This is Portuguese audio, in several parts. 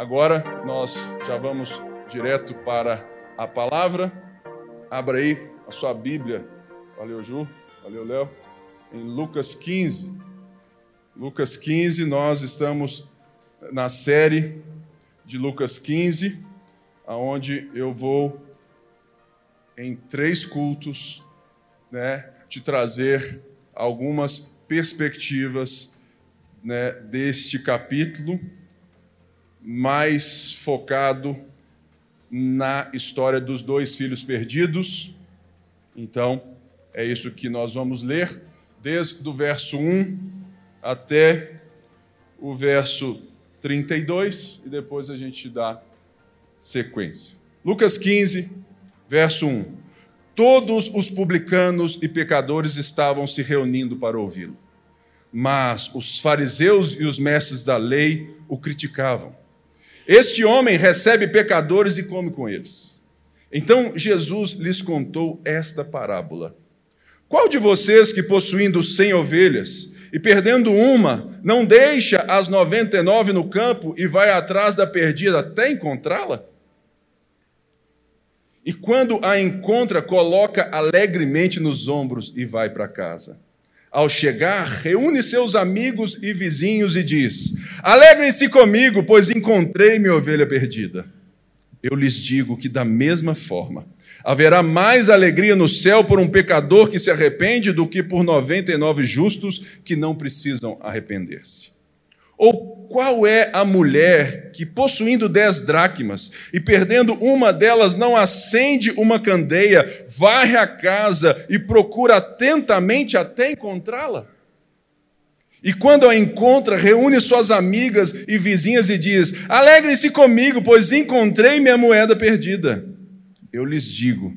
Agora nós já vamos direto para a palavra. Abra aí a sua Bíblia. Valeu, Ju. Valeu, Léo. Em Lucas 15. Lucas 15, nós estamos na série de Lucas 15, aonde eu vou em três cultos, né, te trazer algumas perspectivas né, deste capítulo, mais focado na história dos dois filhos perdidos. Então, é isso que nós vamos ler, desde o verso 1 até o verso 32, e depois a gente dá sequência. Lucas 15, verso 1. Todos os publicanos e pecadores estavam se reunindo para ouvi-lo. Mas os fariseus e os mestres da lei o criticavam. Este homem recebe pecadores e come com eles. Então Jesus lhes contou esta parábola. Qual de vocês que possuindo cem ovelhas e perdendo uma, não deixa as noventa e nove no campo e vai atrás da perdida até encontrá-la? E quando a encontra, coloca alegremente nos ombros e vai para casa. Ao chegar, reúne seus amigos e vizinhos e diz: Alegrem-se comigo, pois encontrei minha ovelha perdida. Eu lhes digo que, da mesma forma, haverá mais alegria no céu por um pecador que se arrepende do que por noventa e nove justos que não precisam arrepender-se. Ou qual é a mulher que, possuindo dez dracmas e perdendo uma delas, não acende uma candeia, varre a casa e procura atentamente até encontrá-la? E quando a encontra, reúne suas amigas e vizinhas e diz: Alegrem-se comigo, pois encontrei minha moeda perdida. Eu lhes digo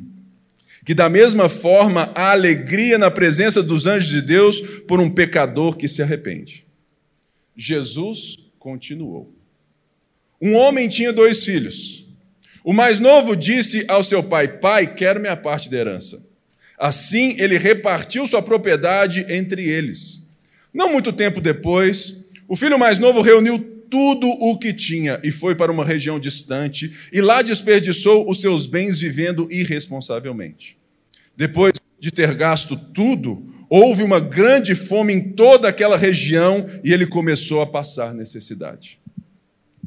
que, da mesma forma, há alegria na presença dos anjos de Deus por um pecador que se arrepende. Jesus continuou. Um homem tinha dois filhos. O mais novo disse ao seu pai: Pai, quero minha parte da herança. Assim ele repartiu sua propriedade entre eles. Não muito tempo depois, o filho mais novo reuniu tudo o que tinha e foi para uma região distante, e lá desperdiçou os seus bens vivendo irresponsavelmente. Depois de ter gasto tudo, Houve uma grande fome em toda aquela região e ele começou a passar necessidade.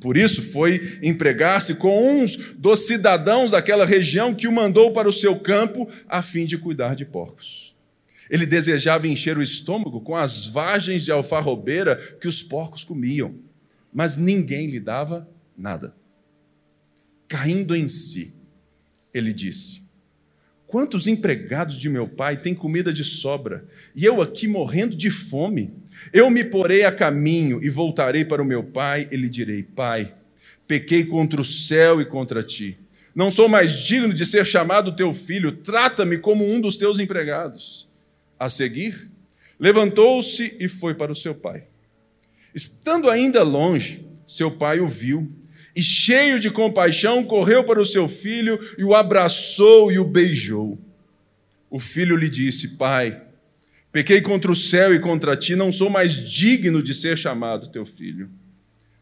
Por isso foi empregar-se com uns dos cidadãos daquela região que o mandou para o seu campo a fim de cuidar de porcos. Ele desejava encher o estômago com as vagens de alfarrobeira que os porcos comiam, mas ninguém lhe dava nada. Caindo em si, ele disse: Quantos empregados de meu pai têm comida de sobra, e eu aqui morrendo de fome? Eu me porei a caminho e voltarei para o meu pai, e lhe direi: Pai, pequei contra o céu e contra ti. Não sou mais digno de ser chamado teu filho, trata-me como um dos teus empregados. A seguir, levantou-se e foi para o seu pai. Estando ainda longe, seu pai o viu e, cheio de compaixão, correu para o seu filho e o abraçou e o beijou. O filho lhe disse: Pai, pequei contra o céu e contra ti, não sou mais digno de ser chamado teu filho.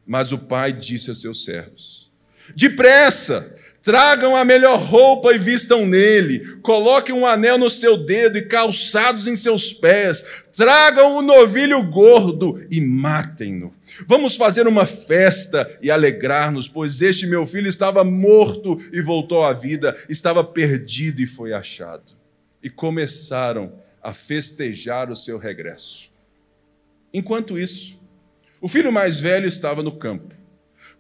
Mas o pai disse a seus servos: Depressa, Tragam a melhor roupa e vistam nele. Coloquem um anel no seu dedo e calçados em seus pés. Tragam o novilho gordo e matem-no. Vamos fazer uma festa e alegrar-nos, pois este meu filho estava morto e voltou à vida, estava perdido e foi achado. E começaram a festejar o seu regresso. Enquanto isso, o filho mais velho estava no campo.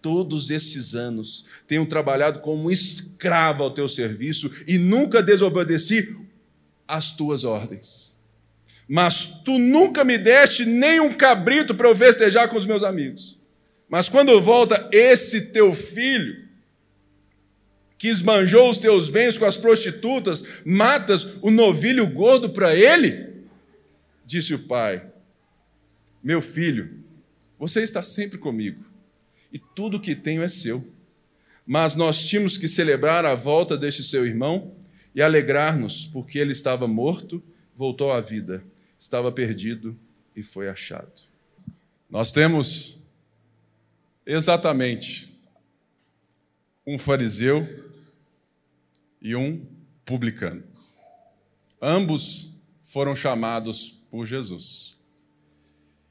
todos esses anos tenho trabalhado como escravo ao teu serviço e nunca desobedeci às tuas ordens. Mas tu nunca me deste nem um cabrito para eu festejar com os meus amigos. Mas quando volta esse teu filho, que esbanjou os teus bens com as prostitutas, matas o novilho gordo para ele? Disse o pai: Meu filho, você está sempre comigo, e tudo que tenho é seu. Mas nós tínhamos que celebrar a volta deste seu irmão e alegrar-nos, porque ele estava morto, voltou à vida, estava perdido e foi achado. Nós temos exatamente um fariseu e um publicano. Ambos foram chamados por Jesus.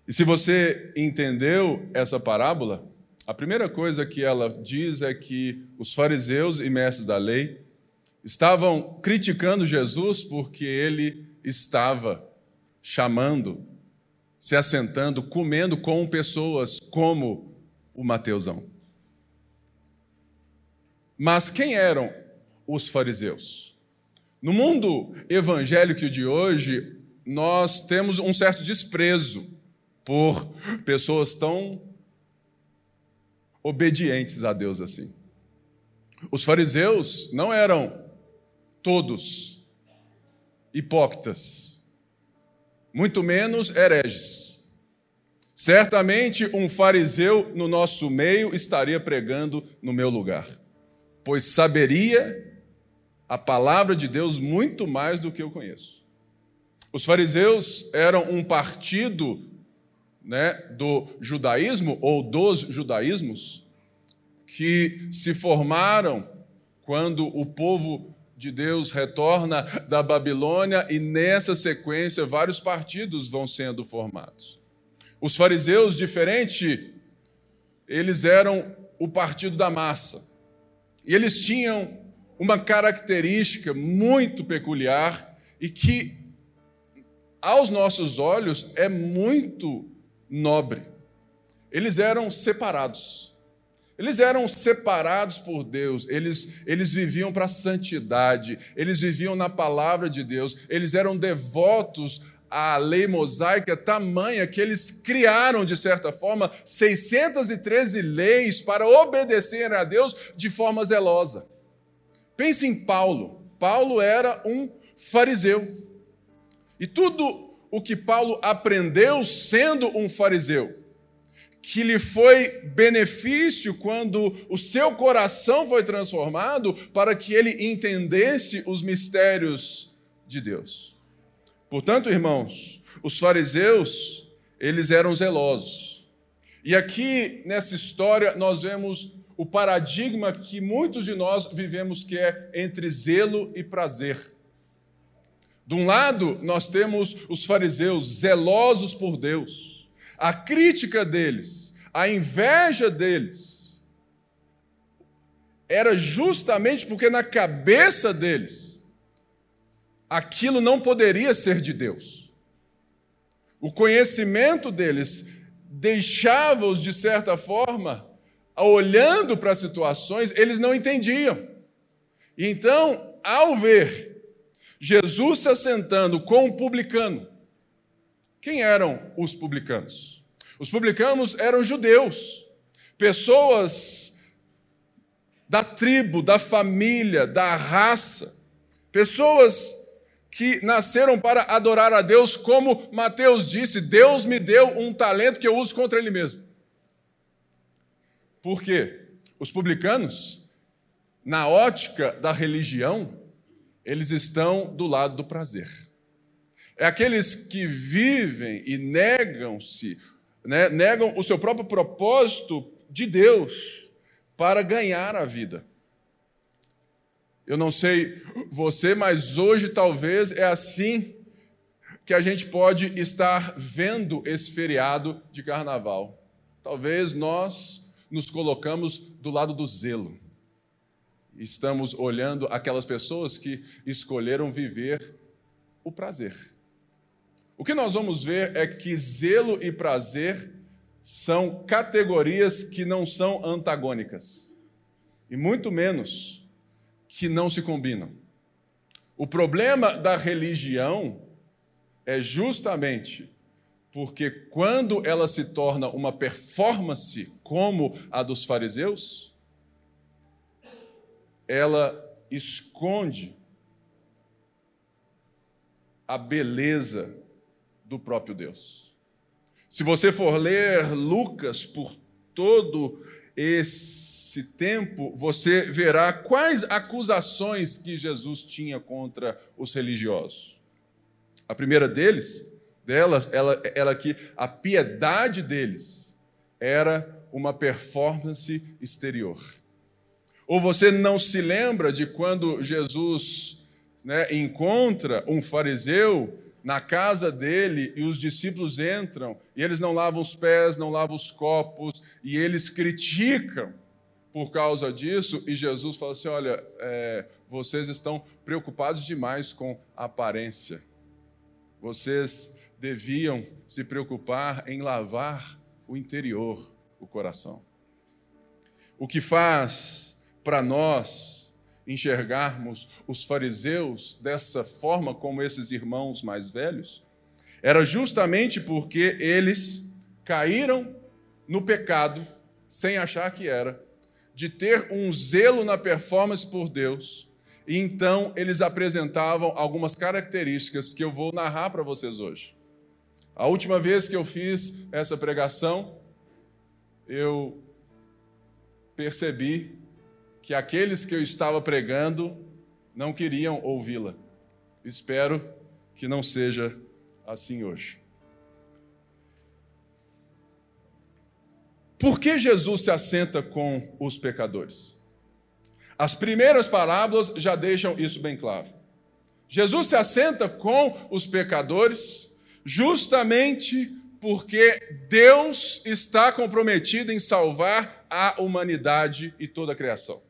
E se você entendeu essa parábola, a primeira coisa que ela diz é que os fariseus e mestres da lei estavam criticando Jesus porque ele estava chamando, se assentando, comendo com pessoas como o Mateusão. Mas quem eram os fariseus. No mundo evangélico de hoje, nós temos um certo desprezo por pessoas tão obedientes a Deus assim. Os fariseus não eram todos hipócritas, muito menos hereges. Certamente um fariseu no nosso meio estaria pregando no meu lugar, pois saberia a palavra de Deus muito mais do que eu conheço. Os fariseus eram um partido né, do judaísmo ou dos judaísmos que se formaram quando o povo de Deus retorna da Babilônia e nessa sequência vários partidos vão sendo formados. Os fariseus, diferente, eles eram o partido da massa. E eles tinham uma característica muito peculiar e que, aos nossos olhos, é muito nobre. Eles eram separados. Eles eram separados por Deus, eles, eles viviam para a santidade, eles viviam na palavra de Deus, eles eram devotos à lei mosaica tamanha que eles criaram, de certa forma, 613 leis para obedecerem a Deus de forma zelosa. Pense em Paulo. Paulo era um fariseu. E tudo o que Paulo aprendeu sendo um fariseu, que lhe foi benefício quando o seu coração foi transformado para que ele entendesse os mistérios de Deus. Portanto, irmãos, os fariseus, eles eram zelosos. E aqui nessa história nós vemos o paradigma que muitos de nós vivemos, que é entre zelo e prazer. De um lado, nós temos os fariseus zelosos por Deus, a crítica deles, a inveja deles, era justamente porque na cabeça deles, aquilo não poderia ser de Deus. O conhecimento deles deixava-os, de certa forma, olhando para situações, eles não entendiam. Então, ao ver Jesus se assentando com um publicano, quem eram os publicanos? Os publicanos eram judeus, pessoas da tribo, da família, da raça, pessoas que nasceram para adorar a Deus, como Mateus disse: Deus me deu um talento que eu uso contra Ele mesmo. Por quê? Os publicanos, na ótica da religião, eles estão do lado do prazer. É aqueles que vivem e negam-se, né, negam o seu próprio propósito de Deus para ganhar a vida. Eu não sei você, mas hoje talvez é assim que a gente pode estar vendo esse feriado de carnaval. Talvez nós nos colocamos do lado do zelo. Estamos olhando aquelas pessoas que escolheram viver o prazer. O que nós vamos ver é que zelo e prazer são categorias que não são antagônicas, e muito menos que não se combinam. O problema da religião é justamente porque quando ela se torna uma performance como a dos fariseus, ela esconde a beleza do próprio Deus. Se você for ler Lucas por todo esse tempo, você verá quais acusações que Jesus tinha contra os religiosos. A primeira deles, delas, ela, ela que a piedade deles era uma performance exterior. Ou você não se lembra de quando Jesus né, encontra um fariseu na casa dele e os discípulos entram e eles não lavam os pés, não lavam os copos e eles criticam por causa disso e Jesus fala assim: olha, é, vocês estão preocupados demais com a aparência. Vocês deviam se preocupar em lavar o interior, o coração. O que faz para nós enxergarmos os fariseus dessa forma, como esses irmãos mais velhos, era justamente porque eles caíram no pecado, sem achar que era, de ter um zelo na performance por Deus, e então eles apresentavam algumas características que eu vou narrar para vocês hoje. A última vez que eu fiz essa pregação, eu percebi que aqueles que eu estava pregando não queriam ouvi-la. Espero que não seja assim hoje. Por que Jesus se assenta com os pecadores? As primeiras parábolas já deixam isso bem claro. Jesus se assenta com os pecadores justamente porque Deus está comprometido em salvar a humanidade e toda a criação.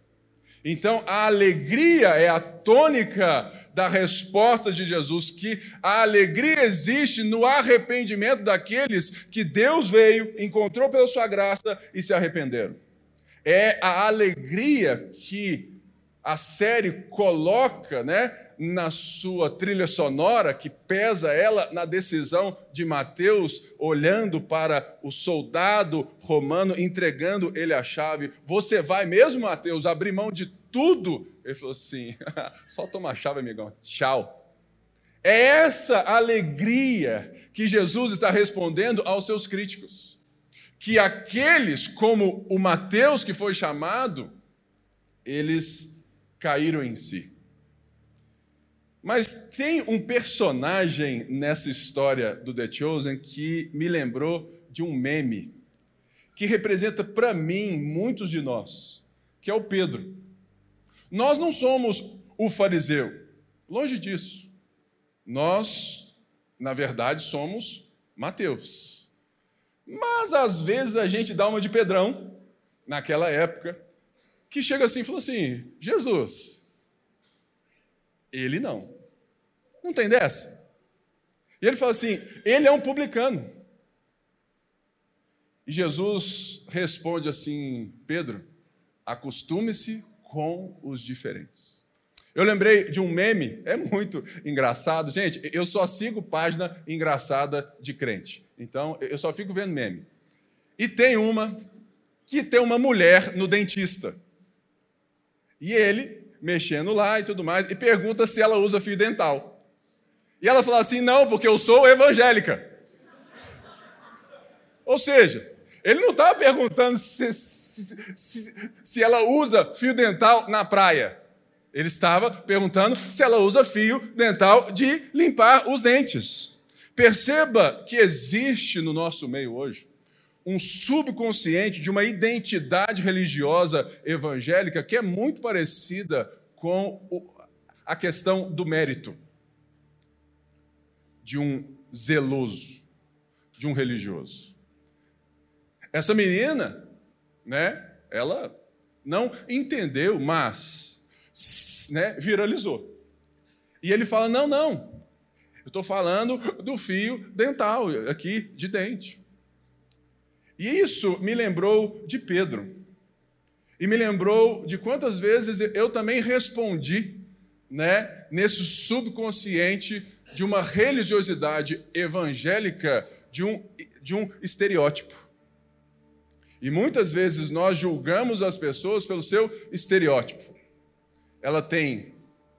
Então, a alegria é a tônica da resposta de Jesus, que a alegria existe no arrependimento daqueles que Deus veio, encontrou pela sua graça e se arrependeram. É a alegria que a série coloca, né, na sua trilha sonora, que pesa ela na decisão de Mateus, olhando para o soldado romano, entregando ele a chave. Você vai mesmo, Mateus, abrir mão de tudo? Ele falou assim: só toma a chave, amigão, tchau. É essa alegria que Jesus está respondendo aos seus críticos. Que aqueles, como o Mateus que foi chamado, eles caíram em si. Mas tem um personagem nessa história do The Chosen que me lembrou de um meme que representa para mim muitos de nós, que é o Pedro. Nós não somos o fariseu, longe disso. Nós, na verdade, somos Mateus. Mas às vezes a gente dá uma de Pedrão, naquela época, que chega assim e fala assim: Jesus, ele não. Não tem dessa. E ele fala assim: ele é um publicano. E Jesus responde assim: Pedro, acostume-se com os diferentes. Eu lembrei de um meme, é muito engraçado. Gente, eu só sigo página engraçada de crente. Então, eu só fico vendo meme. E tem uma que tem uma mulher no dentista. E ele mexendo lá e tudo mais, e pergunta se ela usa fio dental. E ela fala assim: não, porque eu sou evangélica. Ou seja, ele não estava perguntando se, se, se, se ela usa fio dental na praia. Ele estava perguntando se ela usa fio dental de limpar os dentes. Perceba que existe no nosso meio hoje um subconsciente de uma identidade religiosa evangélica que é muito parecida com a questão do mérito de um zeloso, de um religioso. Essa menina, né, ela não entendeu, mas né, viralizou. E ele fala: não, não, eu estou falando do fio dental aqui de dente. E isso me lembrou de Pedro. E me lembrou de quantas vezes eu também respondi, né, nesse subconsciente de uma religiosidade evangélica, de um, de um estereótipo. E muitas vezes nós julgamos as pessoas pelo seu estereótipo. ela tem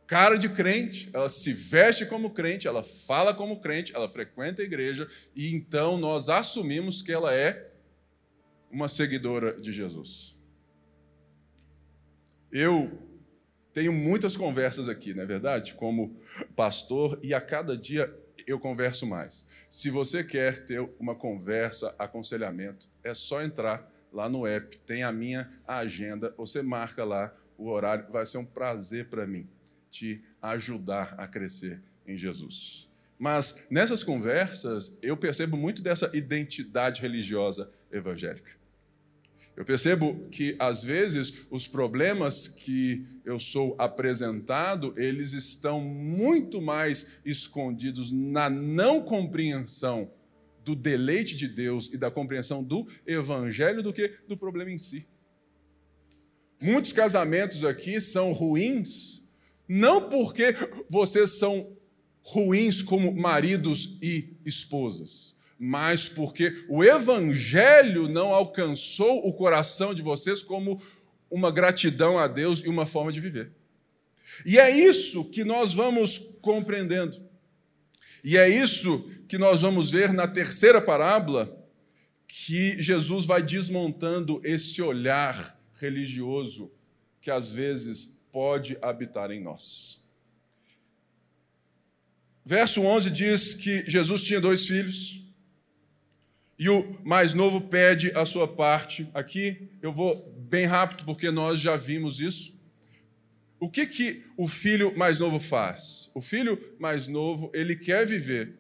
cara de crente, ela se veste como crente, ela fala como crente, ela frequenta a igreja, e então nós assumimos que ela é uma seguidora de Jesus. Eu tenho muitas conversas aqui, não é verdade? Como pastor, e a cada dia eu converso mais. Se você quer ter uma conversa, aconselhamento, é só entrar lá no app, tem a minha agenda, você marca lá o horário, vai ser um prazer para mim te ajudar a crescer em Jesus. Mas nessas conversas, eu percebo muito dessa identidade religiosa evangélica. Eu percebo que, às vezes, os problemas que eu sou apresentado, eles estão muito mais escondidos na não compreensão do deleite de Deus e da compreensão do evangelho do que do problema em si. Muitos casamentos aqui são ruins, não porque vocês são ruins como maridos e esposas, mas porque o evangelho não alcançou o coração de vocês como uma gratidão a Deus e uma forma de viver. E é isso que nós vamos compreendendo. E é isso que nós vamos ver na terceira parábola, que Jesus vai desmontando esse olhar religioso que às vezes pode habitar em nós. Verso 11 diz que Jesus tinha dois filhos e o mais novo pede a sua parte. Aqui eu vou bem rápido porque nós já vimos isso. O que que o filho mais novo faz? O filho mais novo, ele quer viver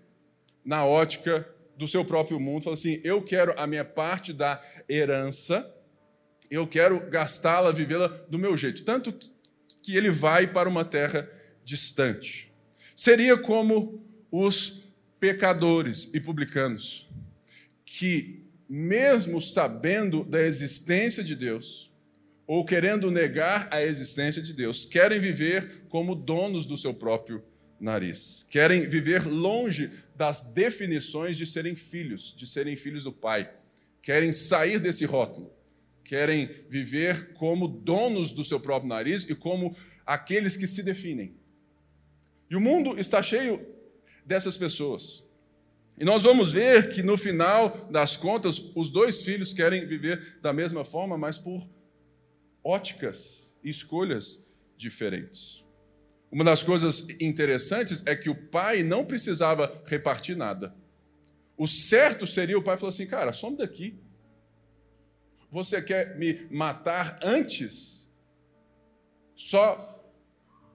na ótica do seu próprio mundo, fala assim: "Eu quero a minha parte da herança, eu quero gastá-la, vivê-la do meu jeito". Tanto que ele vai para uma terra distante. Seria como os pecadores e publicanos, que, mesmo sabendo da existência de Deus, ou querendo negar a existência de Deus, querem viver como donos do seu próprio nariz, querem viver longe das definições de serem filhos, de serem filhos do Pai, querem sair desse rótulo, querem viver como donos do seu próprio nariz e como aqueles que se definem. E o mundo está cheio dessas pessoas. E nós vamos ver que no final das contas, os dois filhos querem viver da mesma forma, mas por óticas e escolhas diferentes. Uma das coisas interessantes é que o pai não precisava repartir nada. O certo seria o pai falar assim: cara, some daqui. Você quer me matar antes? Só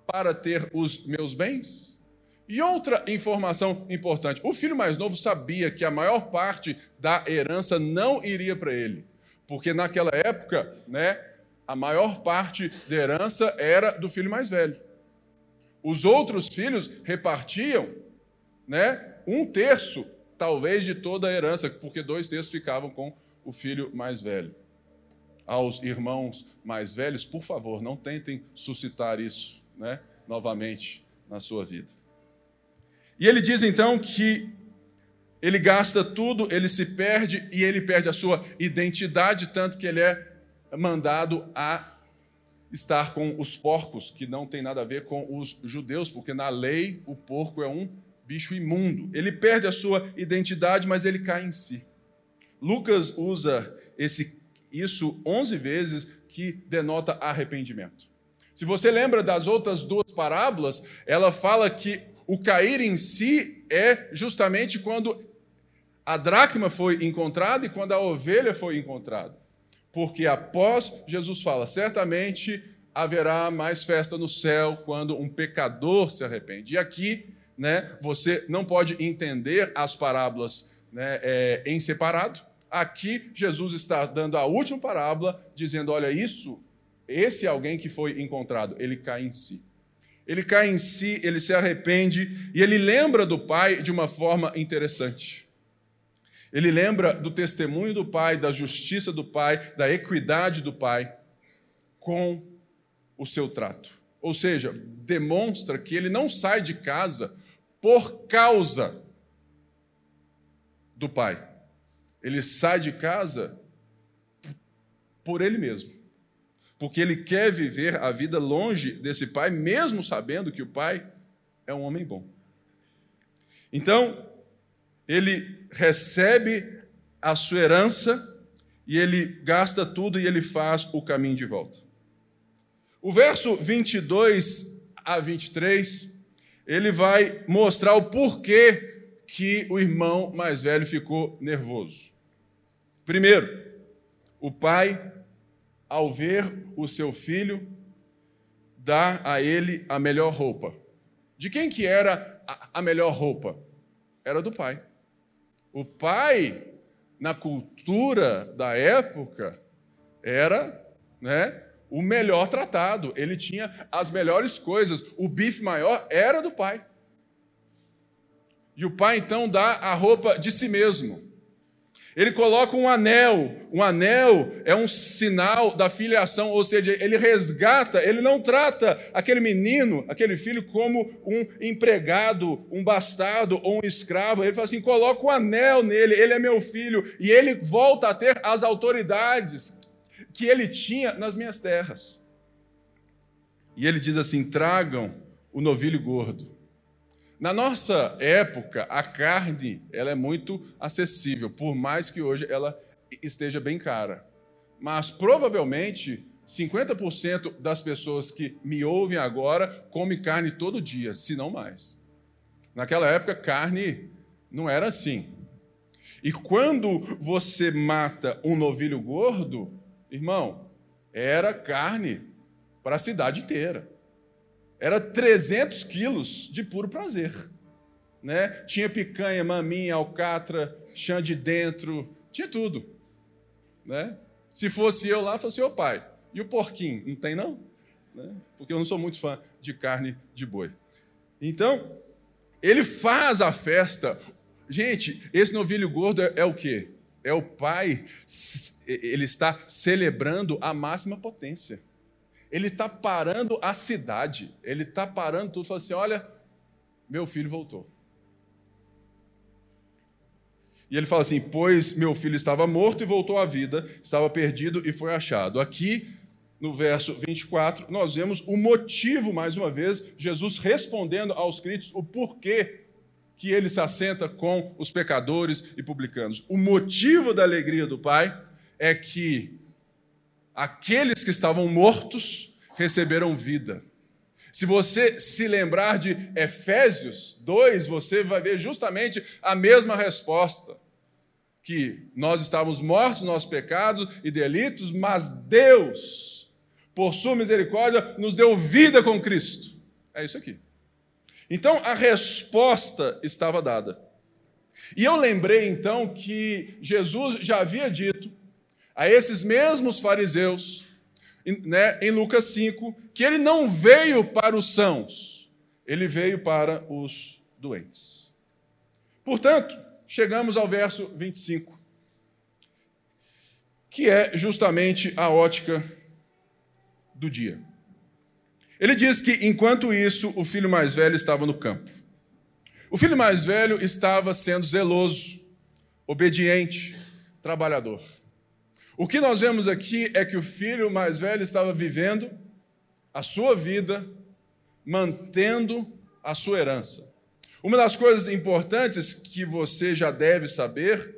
para ter os meus bens? E outra informação importante: o filho mais novo sabia que a maior parte da herança não iria para ele, porque naquela época, né, a maior parte da herança era do filho mais velho. Os outros filhos repartiam, né, um terço, talvez, de toda a herança, porque dois terços ficavam com o filho mais velho. Aos irmãos mais velhos, por favor, não tentem suscitar isso né, novamente na sua vida. E ele diz então que ele gasta tudo, ele se perde e ele perde a sua identidade, tanto que ele é mandado a estar com os porcos, que não tem nada a ver com os judeus, porque na lei o porco é um bicho imundo. Ele perde a sua identidade, mas ele cai em si. Lucas usa esse, isso 11 vezes, que denota arrependimento. Se você lembra das outras duas parábolas, ela fala que o cair em si é justamente quando a dracma foi encontrada e quando a ovelha foi encontrada. Porque após Jesus fala, certamente haverá mais festa no céu quando um pecador se arrepende. E aqui, né, você não pode entender as parábolas né, é, em separado. Aqui, Jesus está dando a última parábola, dizendo: olha, isso esse alguém que foi encontrado, ele cai em si. Ele cai em si, ele se arrepende e ele lembra do pai de uma forma interessante. Ele lembra do testemunho do pai, da justiça do pai, da equidade do pai com o seu trato. Ou seja, demonstra que ele não sai de casa por causa do pai. Ele sai de casa por ele mesmo porque ele quer viver a vida longe desse pai, mesmo sabendo que o pai é um homem bom. Então, ele recebe a sua herança e ele gasta tudo e ele faz o caminho de volta. O verso 22 a 23, ele vai mostrar o porquê que o irmão mais velho ficou nervoso. Primeiro, o pai, ao ver o seu filho, dá a ele a melhor roupa. De quem que era a melhor roupa? Era do pai. O pai, na cultura da época, era né, o melhor tratado. Ele tinha as melhores coisas. O bife maior era do pai. E o pai então dá a roupa de si mesmo. Ele coloca um anel. Um anel é um sinal da filiação, ou seja, ele resgata, ele não trata aquele menino, aquele filho, como um empregado, um bastardo ou um escravo. Ele fala assim: coloca o um anel nele, ele é meu filho. E ele volta a ter as autoridades que ele tinha nas minhas terras. E ele diz assim: tragam o novilho gordo. Na nossa época, a carne ela é muito acessível, por mais que hoje ela esteja bem cara. Mas provavelmente 50% das pessoas que me ouvem agora comem carne todo dia, se não mais. Naquela época, carne não era assim. E quando você mata um novilho gordo, irmão, era carne para a cidade inteira. Era 300 quilos de puro prazer. Né? Tinha picanha, maminha, alcatra, chã de dentro, tinha tudo. Né? Se fosse eu lá, fosse o pai. E o porquinho? Não tem, não? Né? Porque eu não sou muito fã de carne de boi. Então, ele faz a festa. Gente, esse novilho gordo é, é o quê? É o pai, ele está celebrando a máxima potência ele está parando a cidade, ele está parando tudo, falando assim: olha, meu filho voltou. E ele fala assim: Pois meu filho estava morto e voltou à vida, estava perdido e foi achado. Aqui, no verso 24, nós vemos o motivo, mais uma vez, Jesus respondendo aos críticos o porquê que ele se assenta com os pecadores e publicanos. O motivo da alegria do Pai é que aqueles que estavam mortos receberam vida. Se você se lembrar de Efésios 2, você vai ver justamente a mesma resposta. Que nós estávamos mortos nos nossos pecados e delitos, mas Deus, por sua misericórdia, nos deu vida com Cristo. É isso aqui. Então a resposta estava dada. E eu lembrei então que Jesus já havia dito a esses mesmos fariseus, né, em Lucas 5, que ele não veio para os sãos, ele veio para os doentes. Portanto, chegamos ao verso 25, que é justamente a ótica do dia. Ele diz que, enquanto isso, o filho mais velho estava no campo. O filho mais velho estava sendo zeloso, obediente, trabalhador. O que nós vemos aqui é que o filho mais velho estava vivendo a sua vida, mantendo a sua herança. Uma das coisas importantes que você já deve saber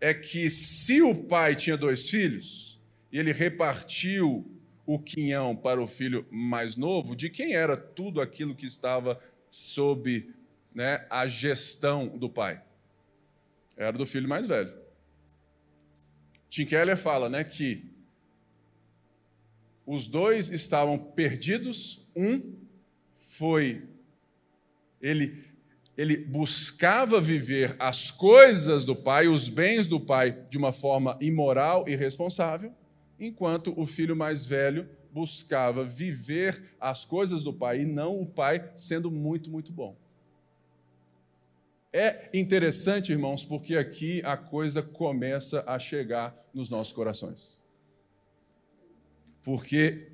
é que se o pai tinha dois filhos e ele repartiu o quinhão para o filho mais novo, de quem era tudo aquilo que estava sob né, a gestão do pai? Era do filho mais velho. Tim Keller fala né, que os dois estavam perdidos, um foi, ele, ele buscava viver as coisas do pai, os bens do pai, de uma forma imoral e responsável, enquanto o filho mais velho buscava viver as coisas do pai e não o pai sendo muito, muito bom. É interessante, irmãos, porque aqui a coisa começa a chegar nos nossos corações. Porque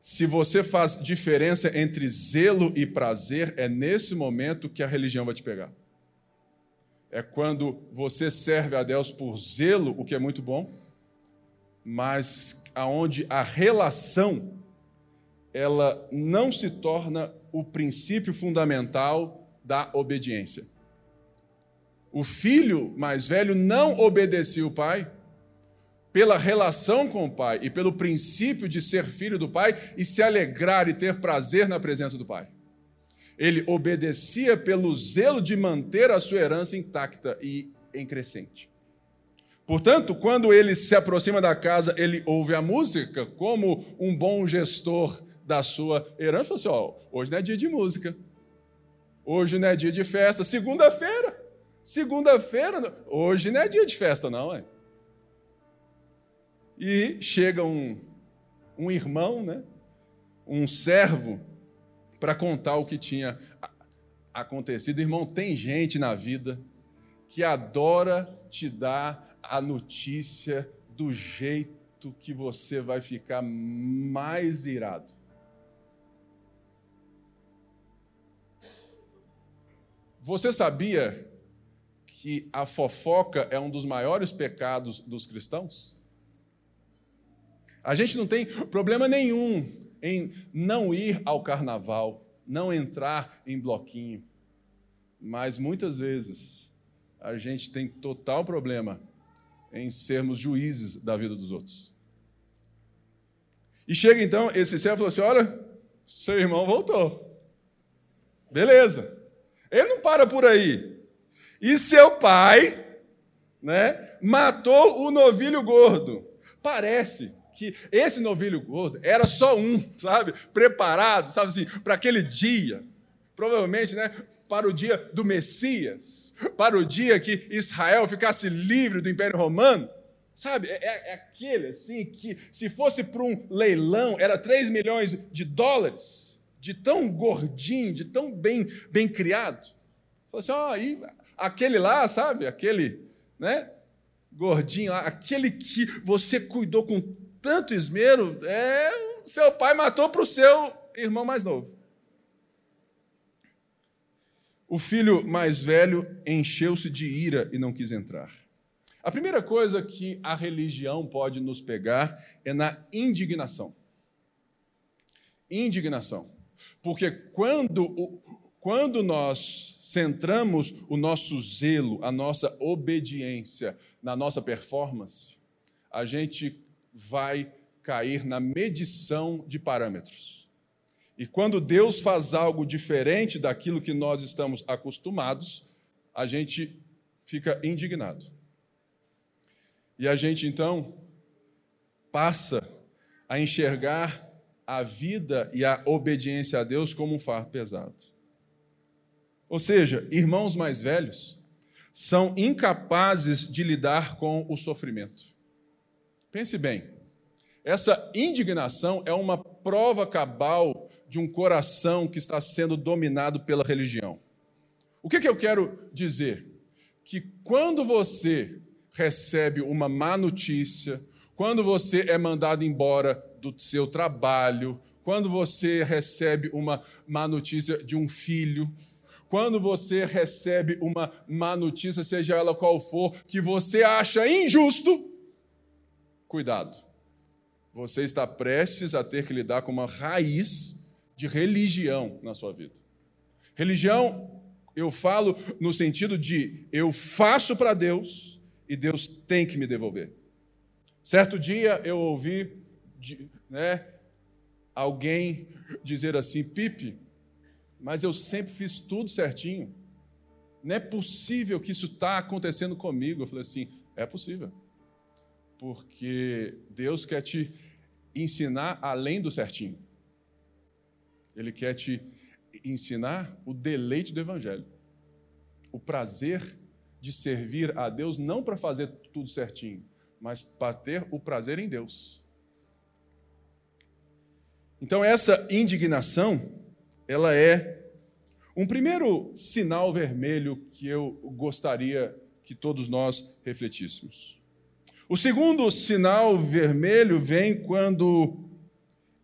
se você faz diferença entre zelo e prazer, é nesse momento que a religião vai te pegar. É quando você serve a Deus por zelo, o que é muito bom, mas aonde a relação ela não se torna o princípio fundamental da obediência. O filho mais velho não obedecia o pai pela relação com o pai e pelo princípio de ser filho do pai e se alegrar e ter prazer na presença do pai. Ele obedecia pelo zelo de manter a sua herança intacta e em crescente. Portanto, quando ele se aproxima da casa, ele ouve a música como um bom gestor da sua herança. Fala assim: ó, hoje não é dia de música, hoje não é dia de festa, segunda-feira, segunda-feira, hoje não é dia de festa, não, é? E chega um, um irmão, né? um servo, para contar o que tinha acontecido. Irmão, tem gente na vida que adora te dar a notícia do jeito que você vai ficar mais irado. Você sabia que a fofoca é um dos maiores pecados dos cristãos? A gente não tem problema nenhum em não ir ao carnaval, não entrar em bloquinho, mas muitas vezes a gente tem total problema em sermos juízes da vida dos outros. E chega então esse servo e fala assim: Olha, seu irmão voltou. Beleza. Ele não para por aí. E seu pai, né, matou o novilho gordo. Parece que esse novilho gordo era só um, sabe? Preparado, sabe assim, para aquele dia. Provavelmente, né, para o dia do Messias, para o dia que Israel ficasse livre do Império Romano. Sabe, é, é, é aquele assim que, se fosse para um leilão, era 3 milhões de dólares, de tão gordinho, de tão bem, bem criado. Falou assim: ó, oh, aquele lá, sabe, aquele, né, gordinho lá, aquele que você cuidou com tanto esmero, é, seu pai matou para o seu irmão mais novo. O filho mais velho encheu-se de ira e não quis entrar. A primeira coisa que a religião pode nos pegar é na indignação. Indignação. Porque quando, quando nós centramos o nosso zelo, a nossa obediência na nossa performance, a gente vai cair na medição de parâmetros. E quando Deus faz algo diferente daquilo que nós estamos acostumados, a gente fica indignado. E a gente então passa a enxergar a vida e a obediência a Deus como um fardo pesado. Ou seja, irmãos mais velhos são incapazes de lidar com o sofrimento. Pense bem, essa indignação é uma prova cabal de um coração que está sendo dominado pela religião. O que, que eu quero dizer? Que quando você recebe uma má notícia, quando você é mandado embora do seu trabalho, quando você recebe uma má notícia de um filho, quando você recebe uma má notícia, seja ela qual for, que você acha injusto, Cuidado. Você está prestes a ter que lidar com uma raiz de religião na sua vida. Religião, eu falo no sentido de eu faço para Deus e Deus tem que me devolver. Certo dia eu ouvi né, alguém dizer assim: Pipe, mas eu sempre fiz tudo certinho. Não é possível que isso está acontecendo comigo. Eu falei assim: é possível porque Deus quer te ensinar além do certinho. Ele quer te ensinar o deleite do Evangelho, o prazer de servir a Deus não para fazer tudo certinho, mas para ter o prazer em Deus. Então essa indignação, ela é um primeiro sinal vermelho que eu gostaria que todos nós refletíssemos. O segundo sinal vermelho vem quando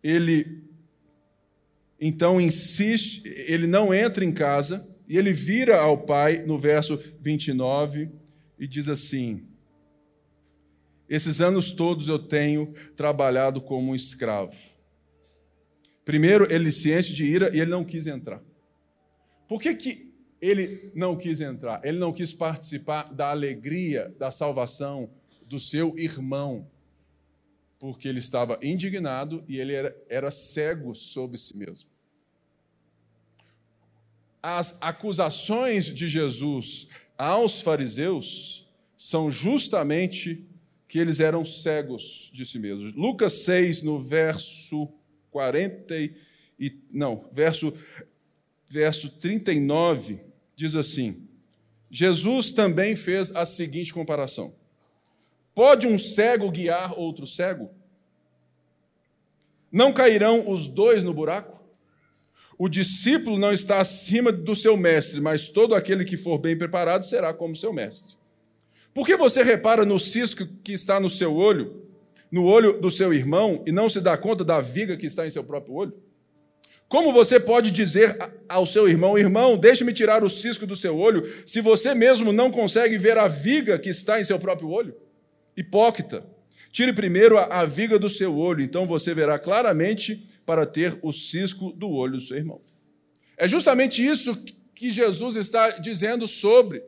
ele então insiste, ele não entra em casa e ele vira ao pai no verso 29 e diz assim: esses anos todos eu tenho trabalhado como um escravo. Primeiro, ele se enche de ira e ele não quis entrar. Por que, que ele não quis entrar? Ele não quis participar da alegria da salvação do seu irmão, porque ele estava indignado e ele era, era cego sobre si mesmo. As acusações de Jesus aos fariseus são justamente que eles eram cegos de si mesmos. Lucas 6, no verso 40 e, não, verso verso 39 diz assim: Jesus também fez a seguinte comparação: Pode um cego guiar outro cego? Não cairão os dois no buraco? O discípulo não está acima do seu mestre, mas todo aquele que for bem preparado será como seu mestre. Por que você repara no cisco que está no seu olho, no olho do seu irmão, e não se dá conta da viga que está em seu próprio olho? Como você pode dizer ao seu irmão, irmão, deixe-me tirar o cisco do seu olho, se você mesmo não consegue ver a viga que está em seu próprio olho? Hipócrita, tire primeiro a, a viga do seu olho, então você verá claramente para ter o cisco do olho do seu irmão. É justamente isso que Jesus está dizendo sobre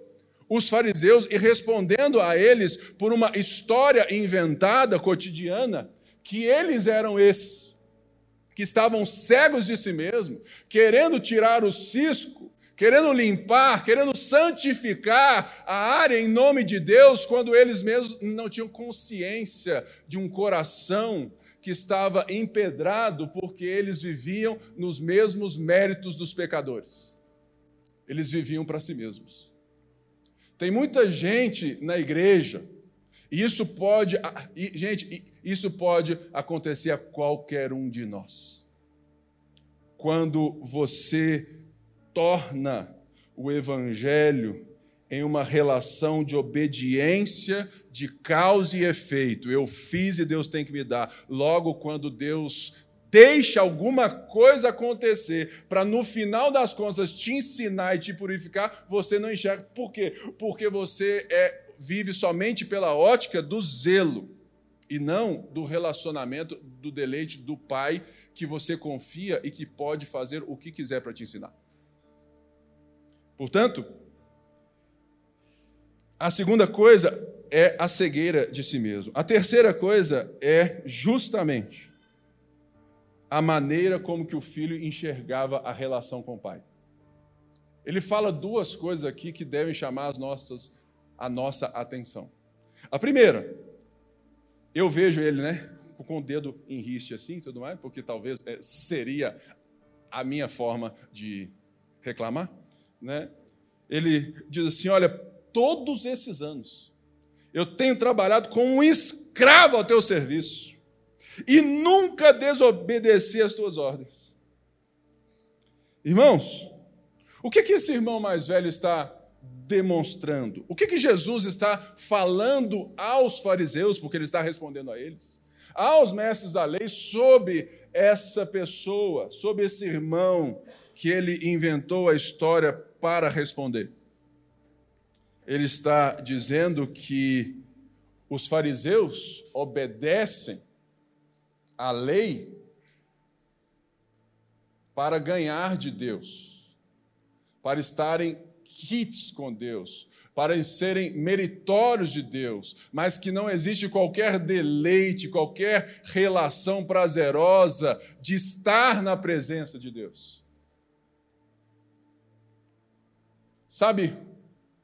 os fariseus e respondendo a eles por uma história inventada, cotidiana, que eles eram esses, que estavam cegos de si mesmos, querendo tirar o cisco, querendo limpar, querendo santificar a área em nome de Deus, quando eles mesmos não tinham consciência de um coração que estava empedrado porque eles viviam nos mesmos méritos dos pecadores. Eles viviam para si mesmos. Tem muita gente na igreja, e isso pode, gente, isso pode acontecer a qualquer um de nós. Quando você torna o evangelho em uma relação de obediência, de causa e efeito. Eu fiz e Deus tem que me dar. Logo, quando Deus Deixa alguma coisa acontecer para no final das contas te ensinar e te purificar, você não enxerga. Por quê? Porque você é, vive somente pela ótica do zelo e não do relacionamento, do deleite do Pai que você confia e que pode fazer o que quiser para te ensinar. Portanto, a segunda coisa é a cegueira de si mesmo. A terceira coisa é justamente a maneira como que o filho enxergava a relação com o pai. Ele fala duas coisas aqui que devem chamar as nossas, a nossa atenção. A primeira, eu vejo ele, né, com o dedo em riste assim, tudo mais, porque talvez é, seria a minha forma de reclamar, né? Ele diz assim: olha, todos esses anos eu tenho trabalhado como um escravo ao teu serviço e nunca desobedecer as tuas ordens. Irmãos, o que, que esse irmão mais velho está demonstrando? O que, que Jesus está falando aos fariseus, porque ele está respondendo a eles? Aos mestres da lei sobre essa pessoa, sobre esse irmão que ele inventou a história para responder. Ele está dizendo que os fariseus obedecem a lei para ganhar de Deus, para estarem kits com Deus, para serem meritórios de Deus, mas que não existe qualquer deleite, qualquer relação prazerosa de estar na presença de Deus. Sabe,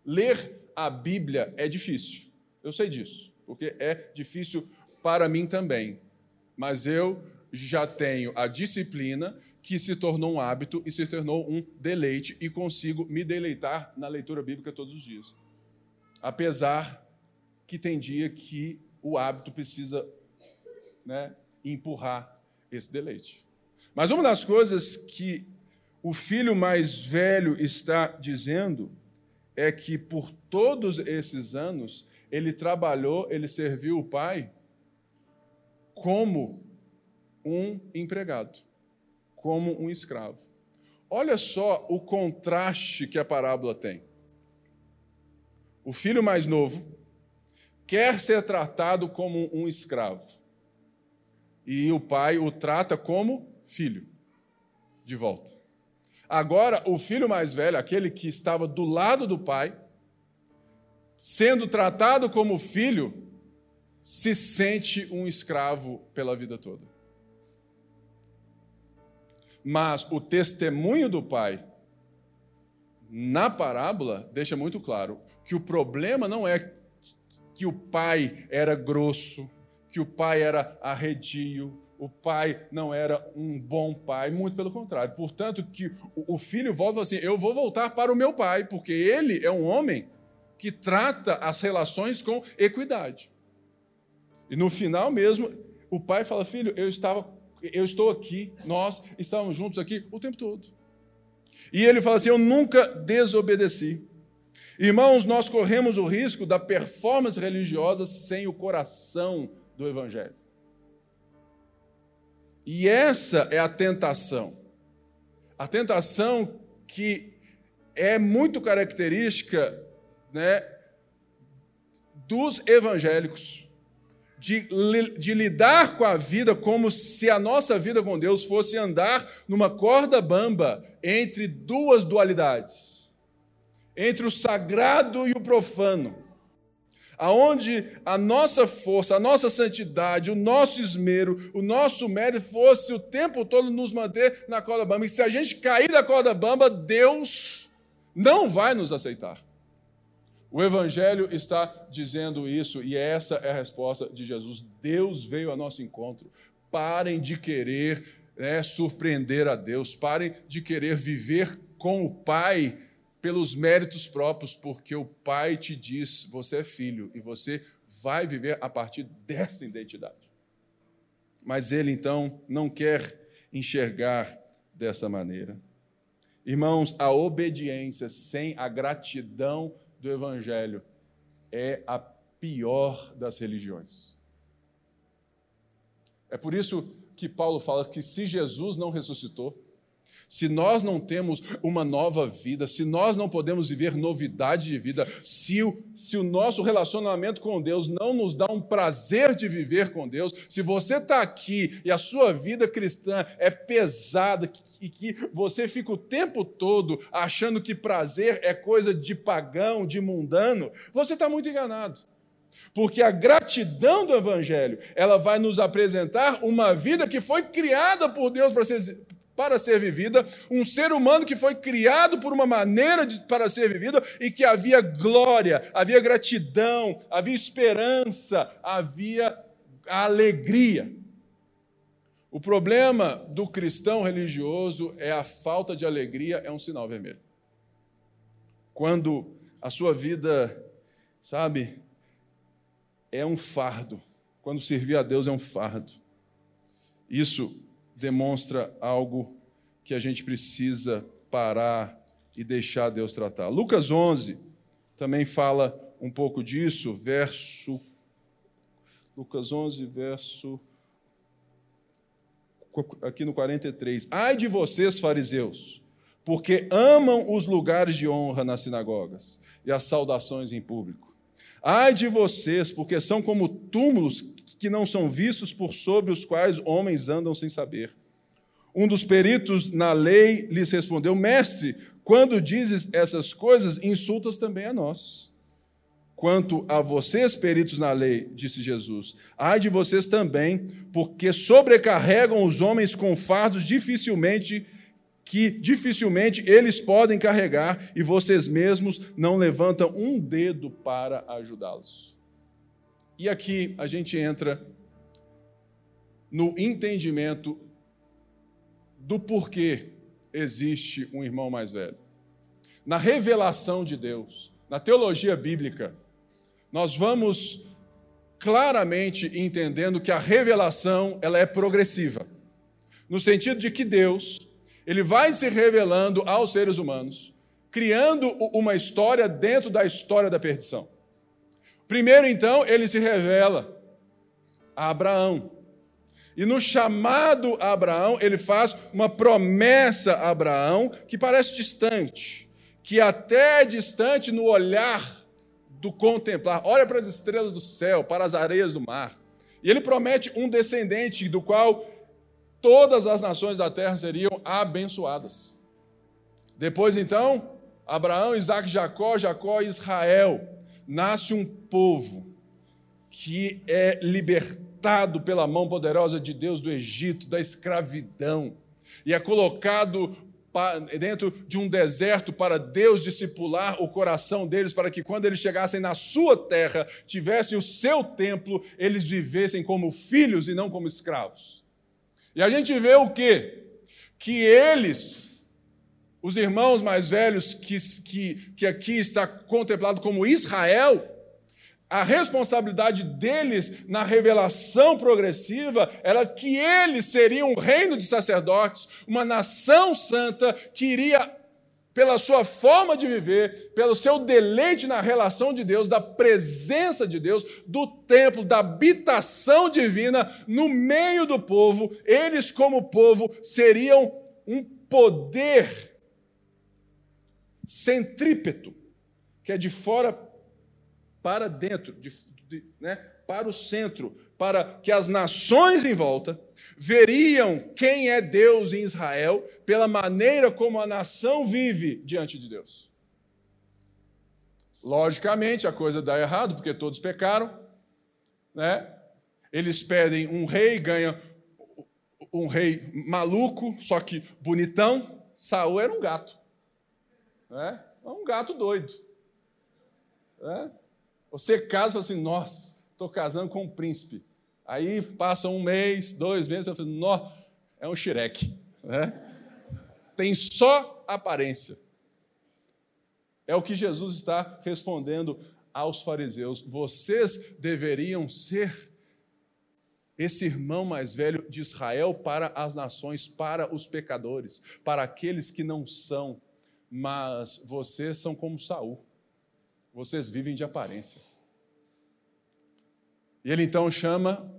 ler a Bíblia é difícil, eu sei disso, porque é difícil para mim também mas eu já tenho a disciplina que se tornou um hábito e se tornou um deleite e consigo me deleitar na leitura bíblica todos os dias. Apesar que tem dia que o hábito precisa né, empurrar esse deleite. Mas uma das coisas que o filho mais velho está dizendo é que por todos esses anos ele trabalhou, ele serviu o pai como um empregado, como um escravo. Olha só o contraste que a parábola tem. O filho mais novo quer ser tratado como um escravo. E o pai o trata como filho, de volta. Agora, o filho mais velho, aquele que estava do lado do pai, sendo tratado como filho, se sente um escravo pela vida toda. Mas o testemunho do pai na parábola deixa muito claro que o problema não é que o pai era grosso, que o pai era arredio, o pai não era um bom pai, muito pelo contrário. Portanto, que o filho volta assim: eu vou voltar para o meu pai, porque ele é um homem que trata as relações com equidade. E no final mesmo, o pai fala: filho, eu estava, eu estou aqui, nós estávamos juntos aqui o tempo todo. E ele fala assim: eu nunca desobedeci. Irmãos, nós corremos o risco da performance religiosa sem o coração do Evangelho. E essa é a tentação. A tentação que é muito característica né, dos evangélicos, de, de lidar com a vida como se a nossa vida com Deus fosse andar numa corda bamba entre duas dualidades, entre o sagrado e o profano aonde a nossa força, a nossa santidade, o nosso esmero, o nosso mérito fosse o tempo todo nos manter na corda bamba. E se a gente cair da corda bamba, Deus não vai nos aceitar. O Evangelho está dizendo isso e essa é a resposta de Jesus. Deus veio ao nosso encontro. Parem de querer né, surpreender a Deus, parem de querer viver com o Pai pelos méritos próprios, porque o Pai te diz: você é filho e você vai viver a partir dessa identidade. Mas ele então não quer enxergar dessa maneira. Irmãos, a obediência sem a gratidão do Evangelho é a pior das religiões. É por isso que Paulo fala que se Jesus não ressuscitou, se nós não temos uma nova vida, se nós não podemos viver novidade de vida, se o, se o nosso relacionamento com Deus não nos dá um prazer de viver com Deus, se você está aqui e a sua vida cristã é pesada e que você fica o tempo todo achando que prazer é coisa de pagão, de mundano, você está muito enganado. Porque a gratidão do Evangelho, ela vai nos apresentar uma vida que foi criada por Deus para ser, para ser vivida, um ser humano que foi criado por uma maneira de, para ser vivida e que havia glória, havia gratidão, havia esperança, havia alegria. O problema do cristão religioso é a falta de alegria, é um sinal vermelho. Quando a sua vida, sabe, é um fardo. Quando servir a Deus é um fardo. Isso demonstra algo que a gente precisa parar e deixar Deus tratar. Lucas 11 também fala um pouco disso, verso. Lucas 11, verso. Aqui no 43. Ai de vocês, fariseus, porque amam os lugares de honra nas sinagogas e as saudações em público. Ai de vocês, porque são como túmulos que não são vistos por sobre os quais homens andam sem saber. Um dos peritos na lei lhes respondeu: Mestre, quando dizes essas coisas, insultas também a nós. Quanto a vocês, peritos na lei, disse Jesus, ai de vocês também, porque sobrecarregam os homens com fardos dificilmente que dificilmente eles podem carregar e vocês mesmos não levantam um dedo para ajudá-los. E aqui a gente entra no entendimento do porquê existe um irmão mais velho. Na revelação de Deus, na teologia bíblica, nós vamos claramente entendendo que a revelação ela é progressiva, no sentido de que Deus ele vai se revelando aos seres humanos, criando uma história dentro da história da perdição. Primeiro, então, ele se revela a Abraão. E no chamado a Abraão, ele faz uma promessa a Abraão que parece distante, que até é distante no olhar do contemplar, olha para as estrelas do céu, para as areias do mar. E ele promete um descendente do qual todas as nações da terra seriam abençoadas. Depois, então, Abraão, Isaac, Jacó, Jacó e Israel. Nasce um povo que é libertado pela mão poderosa de Deus do Egito, da escravidão, e é colocado dentro de um deserto para Deus discipular o coração deles, para que quando eles chegassem na sua terra, tivessem o seu templo, eles vivessem como filhos e não como escravos. E a gente vê o quê? Que eles, os irmãos mais velhos, que, que, que aqui está contemplado como Israel, a responsabilidade deles na revelação progressiva era que eles seriam um reino de sacerdotes, uma nação santa que iria, pela sua forma de viver, pelo seu deleite na relação de Deus, da presença de Deus, do templo, da habitação divina no meio do povo, eles, como povo, seriam um poder centrípeto, que é de fora para dentro, de, de, né, para o centro, para que as nações em volta veriam quem é Deus em Israel pela maneira como a nação vive diante de Deus. Logicamente, a coisa dá errado, porque todos pecaram, né? Eles pedem um rei, ganham um rei maluco, só que bonitão. Saul era um gato, né? Um gato doido. Né? Você casa assim, nossa, estou casando com um príncipe. Aí passa um mês, dois meses, você fala, nossa, é um xireque. Né? Tem só aparência. É o que Jesus está respondendo aos fariseus. Vocês deveriam ser esse irmão mais velho de Israel para as nações, para os pecadores, para aqueles que não são, mas vocês são como Saul. Vocês vivem de aparência. E ele então chama